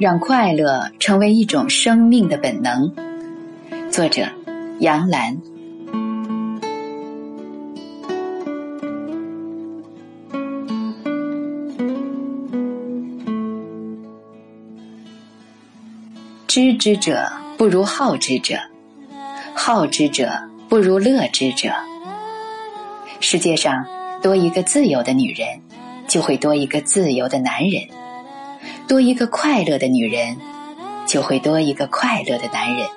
让快乐成为一种生命的本能。作者：杨澜。知之者不如好之者，好之者不如乐之者。世界上多一个自由的女人，就会多一个自由的男人；多一个快乐的女人，就会多一个快乐的男人。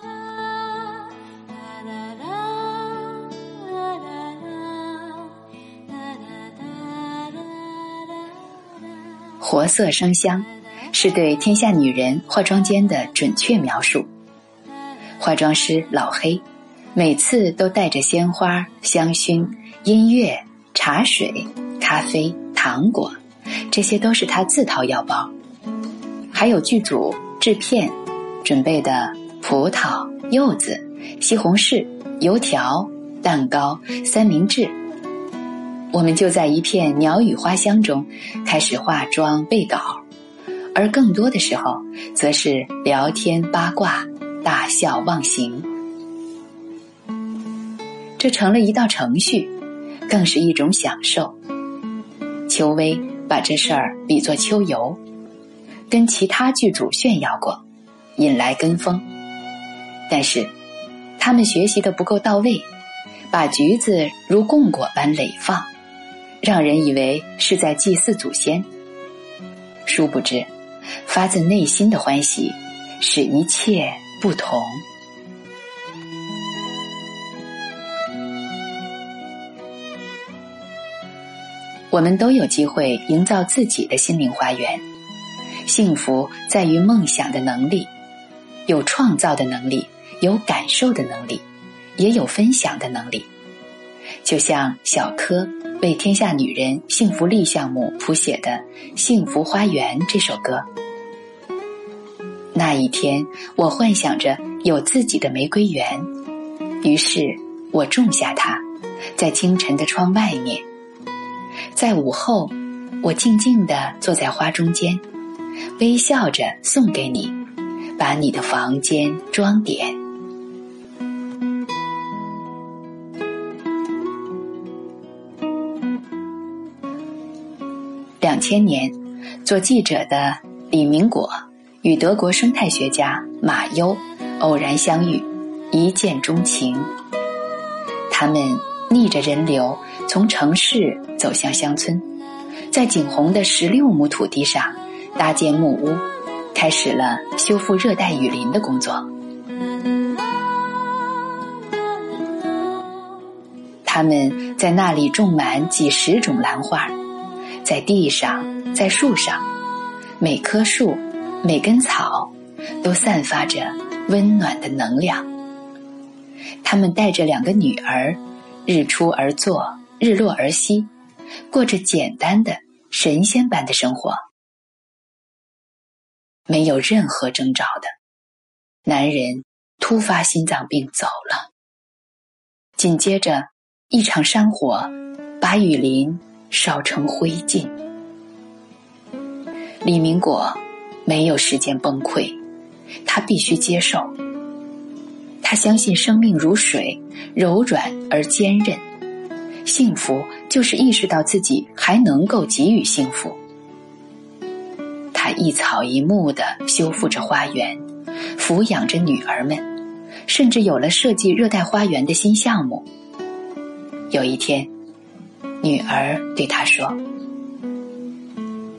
活色生香。是对天下女人化妆间的准确描述。化妆师老黑，每次都带着鲜花、香薰、音乐、茶水、咖啡、糖果，这些都是他自掏腰包。还有剧组制片准备的葡萄、柚子、西红柿、油条、蛋糕、三明治，我们就在一片鸟语花香中开始化妆备稿。而更多的时候，则是聊天八卦、大笑忘形，这成了一道程序，更是一种享受。邱薇把这事儿比作秋游，跟其他剧组炫耀过，引来跟风。但是，他们学习的不够到位，把橘子如供果般垒放，让人以为是在祭祀祖先。殊不知。发自内心的欢喜，使一切不同。我们都有机会营造自己的心灵花园。幸福在于梦想的能力，有创造的能力，有感受的能力，也有分享的能力。就像小柯为天下女人幸福力项目谱写的《幸福花园》这首歌。那一天，我幻想着有自己的玫瑰园，于是我种下它，在清晨的窗外面，在午后，我静静地坐在花中间，微笑着送给你，把你的房间装点。两千年，做记者的李明果与德国生态学家马优偶然相遇，一见钟情。他们逆着人流从城市走向乡村，在景洪的十六亩土地上搭建木屋，开始了修复热带雨林的工作。他们在那里种满几十种兰花。在地上，在树上，每棵树、每根草，都散发着温暖的能量。他们带着两个女儿，日出而作，日落而息，过着简单的神仙般的生活。没有任何征兆的，男人突发心脏病走了。紧接着，一场山火把雨林。烧成灰烬。李明果没有时间崩溃，他必须接受。他相信生命如水，柔软而坚韧。幸福就是意识到自己还能够给予幸福。一草一木的修复着花园，抚养着女儿们，甚至有了设计热带花园的新项目。有一天。女儿对他说：“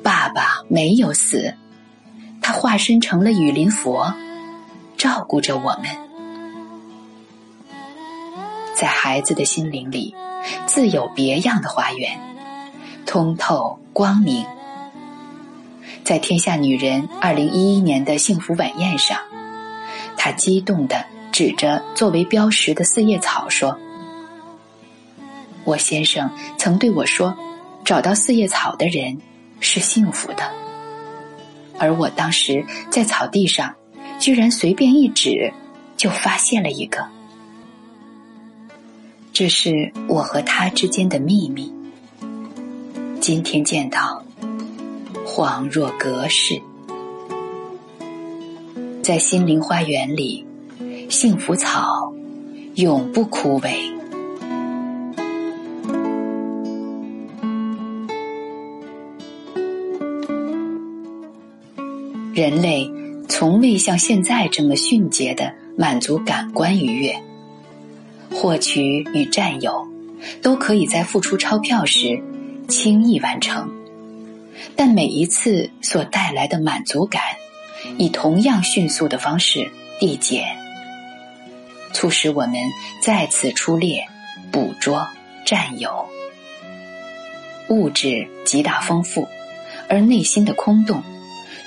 爸爸没有死，他化身成了雨林佛，照顾着我们。在孩子的心灵里，自有别样的花园，通透光明。在天下女人二零一一年的幸福晚宴上，他激动的指着作为标识的四叶草说。”我先生曾对我说：“找到四叶草的人是幸福的。”而我当时在草地上，居然随便一指，就发现了一个。这是我和他之间的秘密。今天见到，恍若隔世。在心灵花园里，幸福草永不枯萎。人类从未像现在这么迅捷的满足感官愉悦，获取与占有都可以在付出钞票时轻易完成，但每一次所带来的满足感。以同样迅速的方式递减，促使我们再次出猎、捕捉、占有。物质极大丰富，而内心的空洞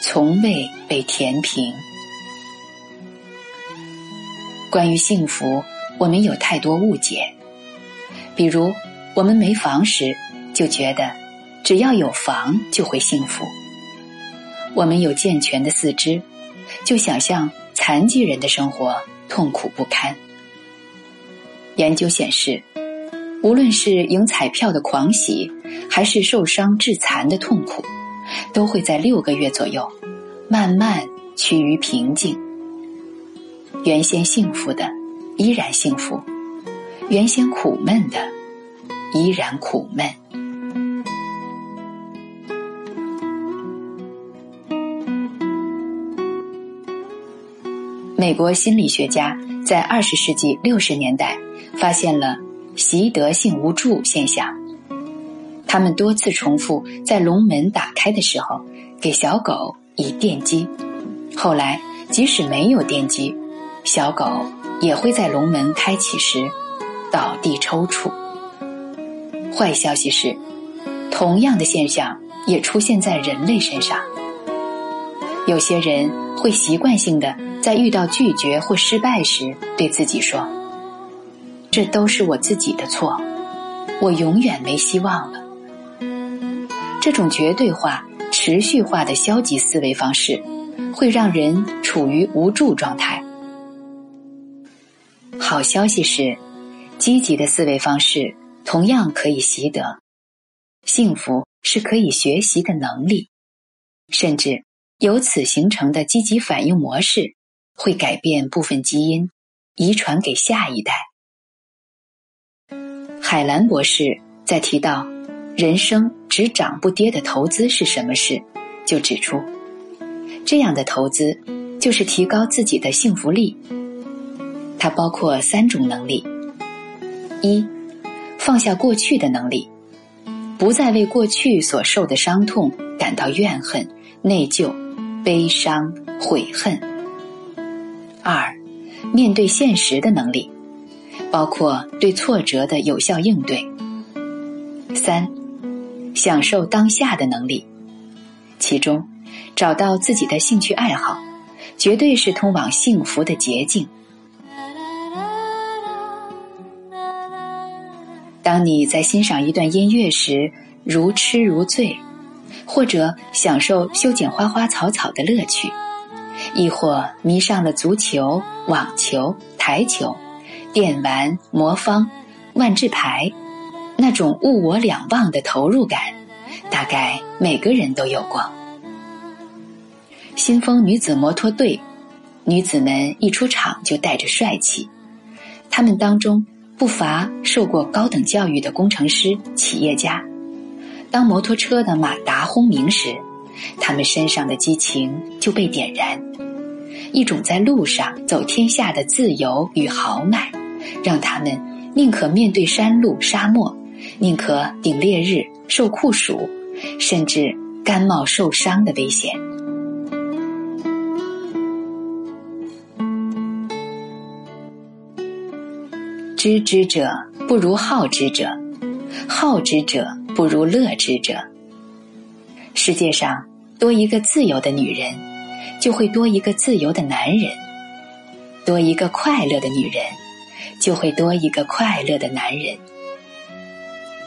从未被填平。关于幸福，我们有太多误解。比如，我们没房时就觉得只要有房就会幸福。我们有健全的四肢，就想象残疾人的生活痛苦不堪。研究显示，无论是赢彩票的狂喜，还是受伤致残的痛苦，都会在六个月左右慢慢趋于平静。原先幸福的依然幸福，原先苦闷的依然苦闷。美国心理学家在二十世纪六十年代发现了习得性无助现象。他们多次重复在笼门打开的时候给小狗以电击，后来即使没有电击，小狗也会在笼门开启时倒地抽搐。坏消息是，同样的现象也出现在人类身上。有些人会习惯性的。在遇到拒绝或失败时，对自己说：“这都是我自己的错，我永远没希望了。”这种绝对化、持续化的消极思维方式，会让人处于无助状态。好消息是，积极的思维方式同样可以习得。幸福是可以学习的能力，甚至由此形成的积极反应模式。会改变部分基因，遗传给下一代。海兰博士在提到“人生只涨不跌的投资是什么”时，就指出，这样的投资就是提高自己的幸福力。它包括三种能力：一、放下过去的能力，不再为过去所受的伤痛感到怨恨、内疚、悲伤、悔恨。二，面对现实的能力，包括对挫折的有效应对。三，享受当下的能力，其中找到自己的兴趣爱好，绝对是通往幸福的捷径。当你在欣赏一段音乐时如痴如醉，或者享受修剪花花草草的乐趣。亦或迷上了足球、网球、台球、电玩、魔方、万智牌，那种物我两忘的投入感，大概每个人都有过。新丰女子摩托队，女子们一出场就带着帅气，她们当中不乏受过高等教育的工程师、企业家。当摩托车的马达轰鸣时，他们身上的激情就被点燃，一种在路上走天下的自由与豪迈，让他们宁可面对山路沙漠，宁可顶烈日受酷暑，甚至甘冒受伤的危险。知之者不如好之者，好之者不如乐之者。世界上多一个自由的女人，就会多一个自由的男人；多一个快乐的女人，就会多一个快乐的男人。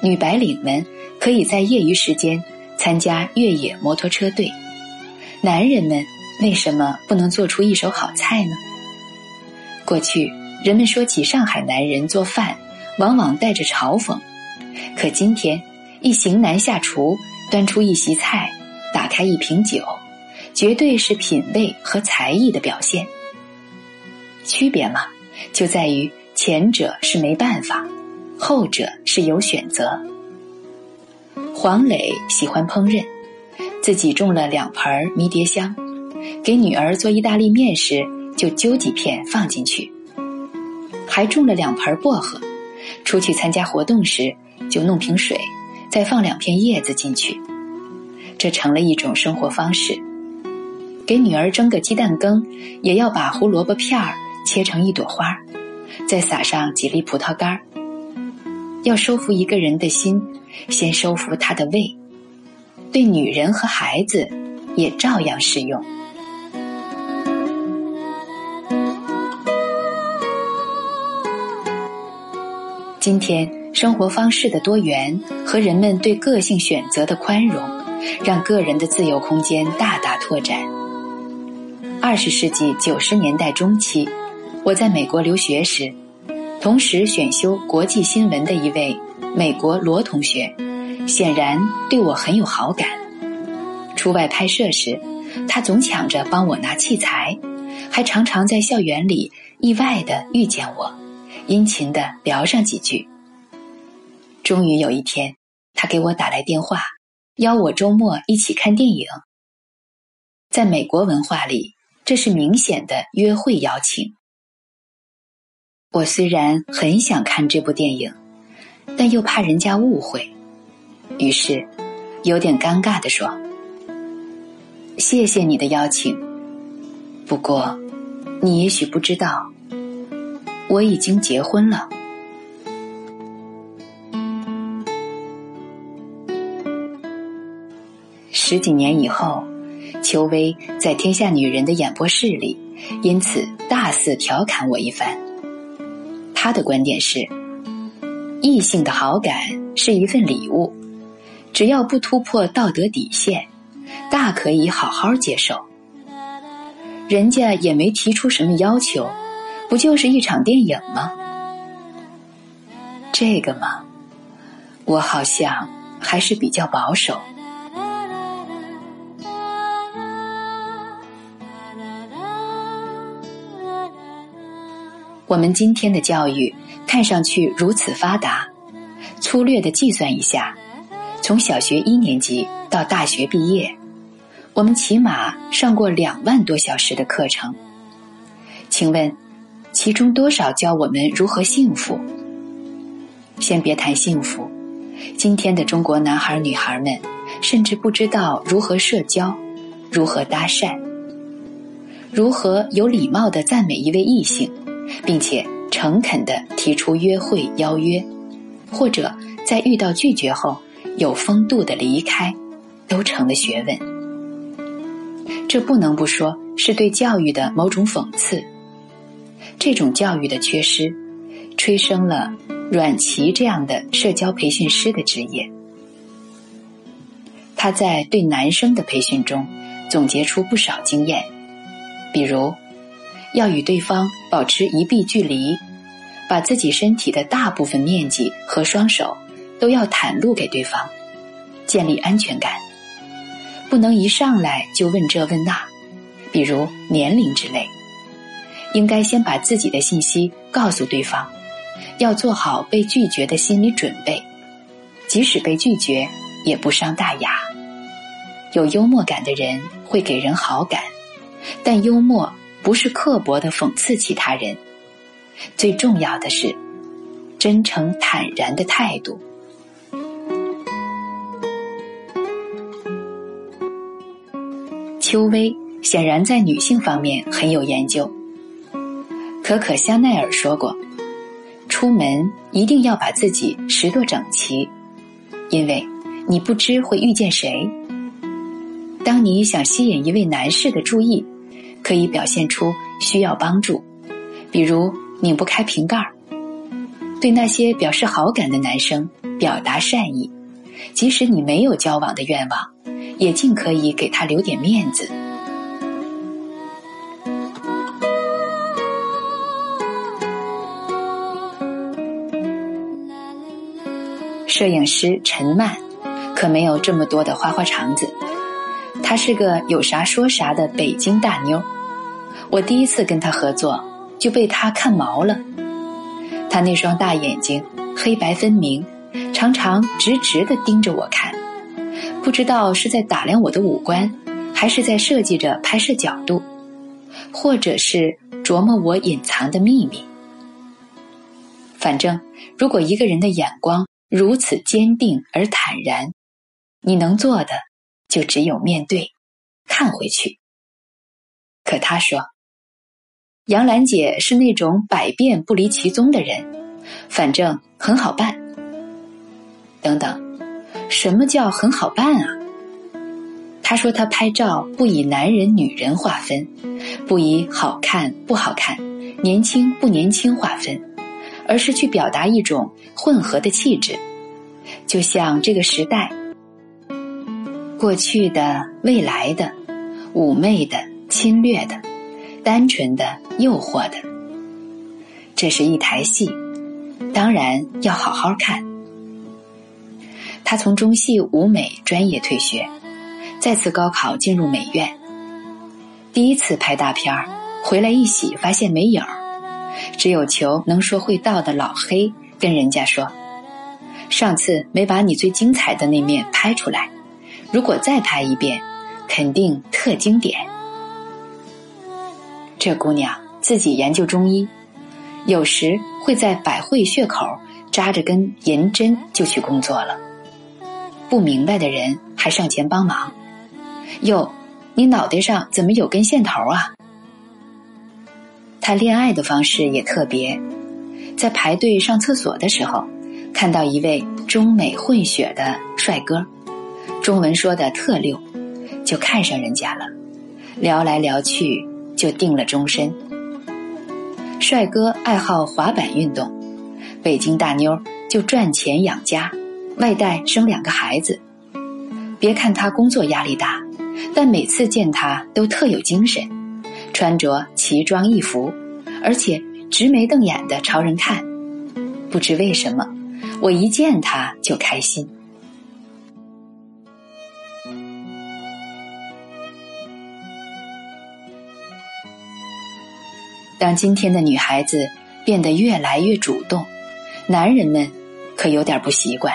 女白领们可以在业余时间参加越野摩托车队，男人们为什么不能做出一手好菜呢？过去人们说起上海男人做饭，往往带着嘲讽，可今天一型男下厨。端出一席菜，打开一瓶酒，绝对是品味和才艺的表现。区别嘛，就在于前者是没办法，后者是有选择。黄磊喜欢烹饪，自己种了两盆迷迭香，给女儿做意大利面时就揪几片放进去，还种了两盆薄荷，出去参加活动时就弄瓶水，再放两片叶子进去，这成了一种生活方式。给女儿蒸个鸡蛋羹，也要把胡萝卜片儿切成一朵花，再撒上几粒葡萄干儿。要收服一个人的心，先收服他的胃。对女人和孩子，也照样适用。今天生活方式的多元和人们对个性选择的宽容，让个人的自由空间大大拓展。二十世纪九十年代中期，我在美国留学时。同时选修国际新闻的一位美国罗同学，显然对我很有好感。出外拍摄时，他总抢着帮我拿器材，还常常在校园里意外的遇见我，殷勤的聊上几句。终于有一天，他给我打来电话，邀我周末一起看电影。在美国文化里，这是明显的约会邀请。我虽然很想看这部电影，但又怕人家误会，于是有点尴尬的说：“谢谢你的邀请，不过你也许不知道，我已经结婚了。”十几年以后，邱薇在《天下女人》的演播室里，因此大肆调侃我一番。他的观点是：异性的好感是一份礼物，只要不突破道德底线，大可以好好接受。人家也没提出什么要求，不就是一场电影吗？这个嘛，我好像还是比较保守。我们今天的教育看上去如此发达，粗略的计算一下，从小学一年级到大学毕业，我们起码上过两万多小时的课程。请问，其中多少教我们如何幸福？先别谈幸福，今天的中国男孩女孩们甚至不知道如何社交，如何搭讪，如何有礼貌的赞美一位异性。并且诚恳地提出约会邀约，或者在遇到拒绝后有风度的离开，都成了学问。这不能不说是对教育的某种讽刺。这种教育的缺失，催生了阮琦这样的社交培训师的职业。他在对男生的培训中总结出不少经验，比如。要与对方保持一臂距离，把自己身体的大部分面积和双手都要袒露给对方，建立安全感。不能一上来就问这问那，比如年龄之类。应该先把自己的信息告诉对方，要做好被拒绝的心理准备，即使被拒绝也不伤大雅。有幽默感的人会给人好感，但幽默。不是刻薄的讽刺其他人，最重要的是真诚坦然的态度。邱薇显然在女性方面很有研究。可可香奈儿说过：“出门一定要把自己拾掇整齐，因为你不知会遇见谁。当你想吸引一位男士的注意。”可以表现出需要帮助，比如拧不开瓶盖儿。对那些表示好感的男生表达善意，即使你没有交往的愿望，也尽可以给他留点面子。摄影师陈曼可没有这么多的花花肠子，她是个有啥说啥的北京大妞。我第一次跟她合作，就被她看毛了。她那双大眼睛黑白分明，常常直直的盯着我看，不知道是在打量我的五官，还是在设计着拍摄角度，或者是琢磨我隐藏的秘密。反正，如果一个人的眼光如此坚定而坦然，你能做的就只有面对，看回去。可他说，杨兰姐是那种百变不离其宗的人，反正很好办。等等，什么叫很好办啊？他说他拍照不以男人女人划分，不以好看不好看、年轻不年轻划分，而是去表达一种混合的气质，就像这个时代。过去的、未来的、妩媚的、侵略的、单纯的、诱惑的，这是一台戏，当然要好好看。他从中戏舞美专业退学，再次高考进入美院。第一次拍大片儿，回来一洗发现没影儿，只有求能说会道的老黑跟人家说：“上次没把你最精彩的那面拍出来。”如果再拍一遍，肯定特经典。这姑娘自己研究中医，有时会在百会穴口扎着根银针就去工作了。不明白的人还上前帮忙。哟，你脑袋上怎么有根线头啊？他恋爱的方式也特别，在排队上厕所的时候，看到一位中美混血的帅哥。中文说的特溜，就看上人家了，聊来聊去就定了终身。帅哥爱好滑板运动，北京大妞就赚钱养家，外带生两个孩子。别看他工作压力大，但每次见他都特有精神，穿着奇装异服，而且直眉瞪眼的朝人看。不知为什么，我一见他就开心。当今天的女孩子变得越来越主动，男人们可有点不习惯。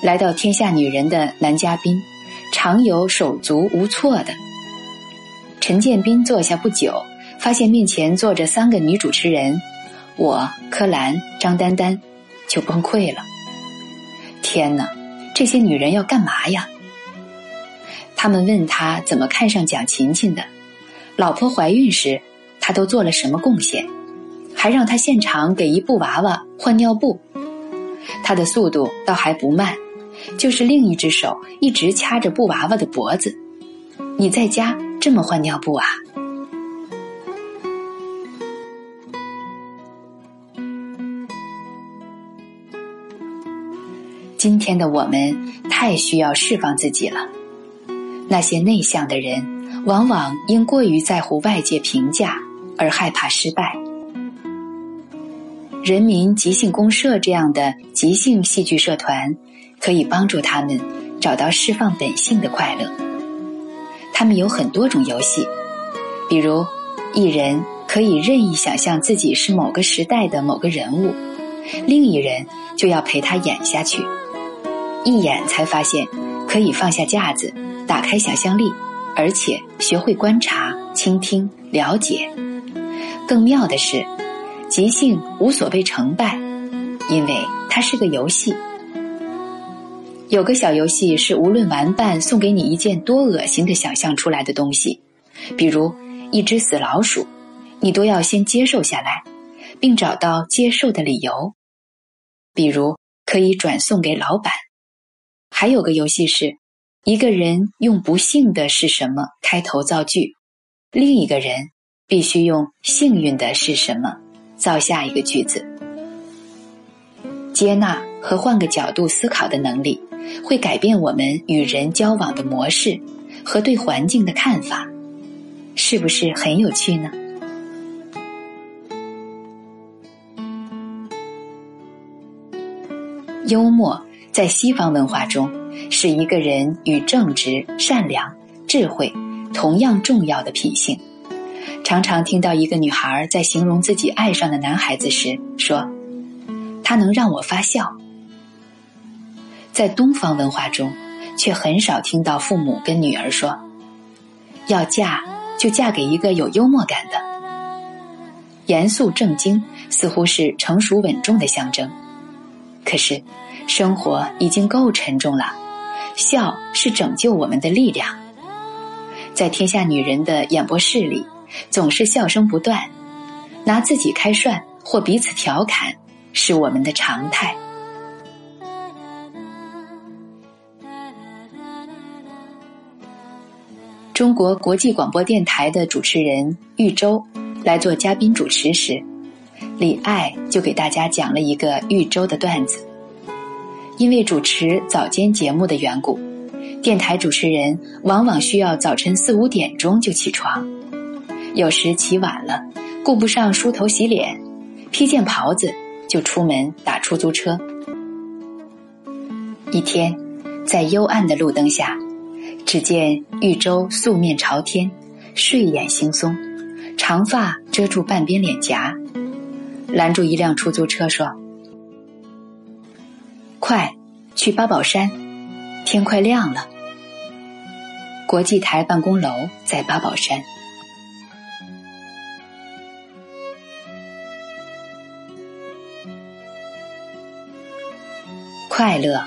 来到天下女人的男嘉宾，常有手足无措的。陈建斌坐下不久，发现面前坐着三个女主持人，我、柯蓝、张丹丹，就崩溃了。天哪，这些女人要干嘛呀？他们问他怎么看上蒋勤勤的，老婆怀孕时。他都做了什么贡献？还让他现场给一布娃娃换尿布，他的速度倒还不慢，就是另一只手一直掐着布娃娃的脖子。你在家这么换尿布啊？今天的我们太需要释放自己了。那些内向的人，往往因过于在乎外界评价。而害怕失败。人民即兴公社这样的即兴戏剧社团，可以帮助他们找到释放本性的快乐。他们有很多种游戏，比如一人可以任意想象自己是某个时代的某个人物，另一人就要陪他演下去。一演才发现可以放下架子，打开想象力，而且学会观察、倾听、了解。更妙的是，即兴无所谓成败，因为它是个游戏。有个小游戏是，无论玩伴送给你一件多恶心的想象出来的东西，比如一只死老鼠，你都要先接受下来，并找到接受的理由。比如可以转送给老板。还有个游戏是，一个人用“不幸的是什么”开头造句，另一个人。必须用幸运的是什么造下一个句子。接纳和换个角度思考的能力，会改变我们与人交往的模式和对环境的看法，是不是很有趣呢？幽默在西方文化中是一个人与正直、善良、智慧同样重要的品性。常常听到一个女孩在形容自己爱上的男孩子时说：“他能让我发笑。”在东方文化中，却很少听到父母跟女儿说：“要嫁就嫁给一个有幽默感的。”严肃正经似乎是成熟稳重的象征，可是生活已经够沉重了，笑是拯救我们的力量。在天下女人的演播室里，总是笑声不断，拿自己开涮或彼此调侃，是我们的常态。中国国际广播电台的主持人玉州。来做嘉宾主持时，李艾就给大家讲了一个玉州的段子。因为主持早间节目的缘故，电台主持人往往需要早晨四五点钟就起床，有时起晚了，顾不上梳头洗脸，披件袍子就出门打出租车。一天，在幽暗的路灯下，只见玉州素面朝天，睡眼惺忪。长发遮住半边脸颊，拦住一辆出租车说：“快，去八宝山，天快亮了。”国际台办公楼在八宝山。快乐，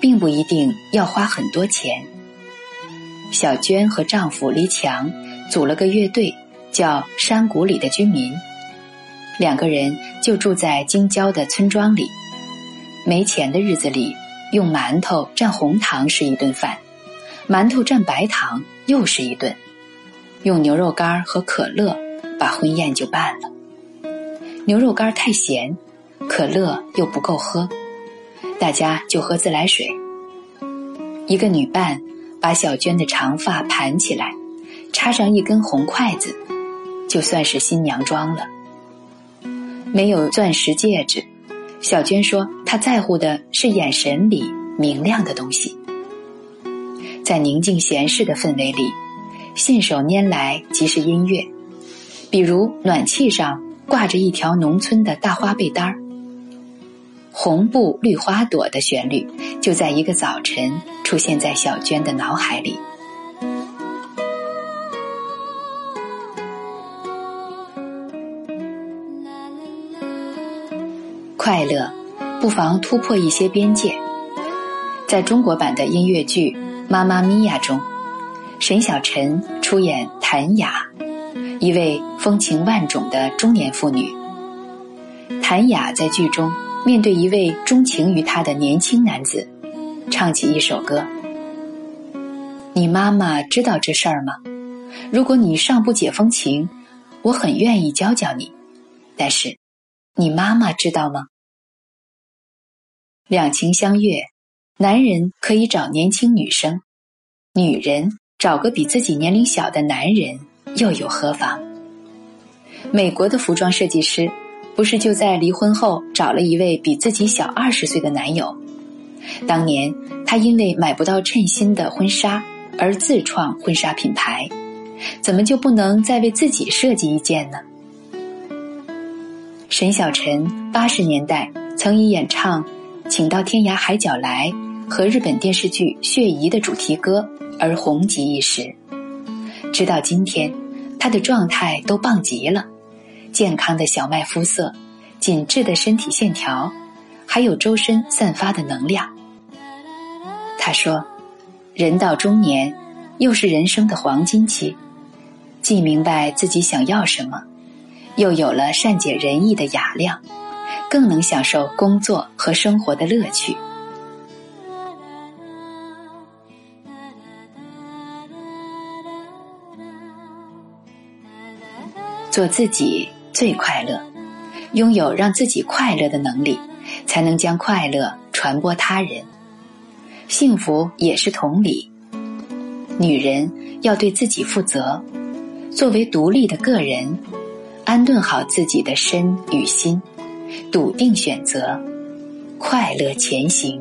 并不一定要花很多钱。小娟和丈夫黎强组了个乐队。叫山谷里的居民，两个人就住在京郊的村庄里。没钱的日子里，用馒头蘸红糖是一顿饭，馒头蘸白糖又是一顿。用牛肉干和可乐把婚宴就办了。牛肉干太咸，可乐又不够喝，大家就喝自来水。一个女伴把小娟的长发盘起来，插上一根红筷子。就算是新娘妆了，没有钻石戒指。小娟说：“她在乎的是眼神里明亮的东西。”在宁静闲适的氛围里，信手拈来即是音乐，比如暖气上挂着一条农村的大花被单儿，红布绿花朵的旋律就在一个早晨出现在小娟的脑海里。快乐，不妨突破一些边界。在中国版的音乐剧《妈妈咪呀》中，沈小晨出演谭雅，一位风情万种的中年妇女。谭雅在剧中面对一位钟情于他的年轻男子，唱起一首歌：“你妈妈知道这事儿吗？如果你尚不解风情，我很愿意教教你。但是，你妈妈知道吗？”两情相悦，男人可以找年轻女生，女人找个比自己年龄小的男人又有何妨？美国的服装设计师不是就在离婚后找了一位比自己小二十岁的男友？当年他因为买不到称心的婚纱而自创婚纱品牌，怎么就不能再为自己设计一件呢？沈小晨八十年代曾以演唱。请到天涯海角来和日本电视剧《血疑》的主题歌而红极一时，直到今天，他的状态都棒极了，健康的小麦肤色，紧致的身体线条，还有周身散发的能量。他说：“人到中年，又是人生的黄金期，既明白自己想要什么，又有了善解人意的雅量。”更能享受工作和生活的乐趣。做自己最快乐，拥有让自己快乐的能力，才能将快乐传播他人。幸福也是同理。女人要对自己负责，作为独立的个人，安顿好自己的身与心。笃定选择，快乐前行。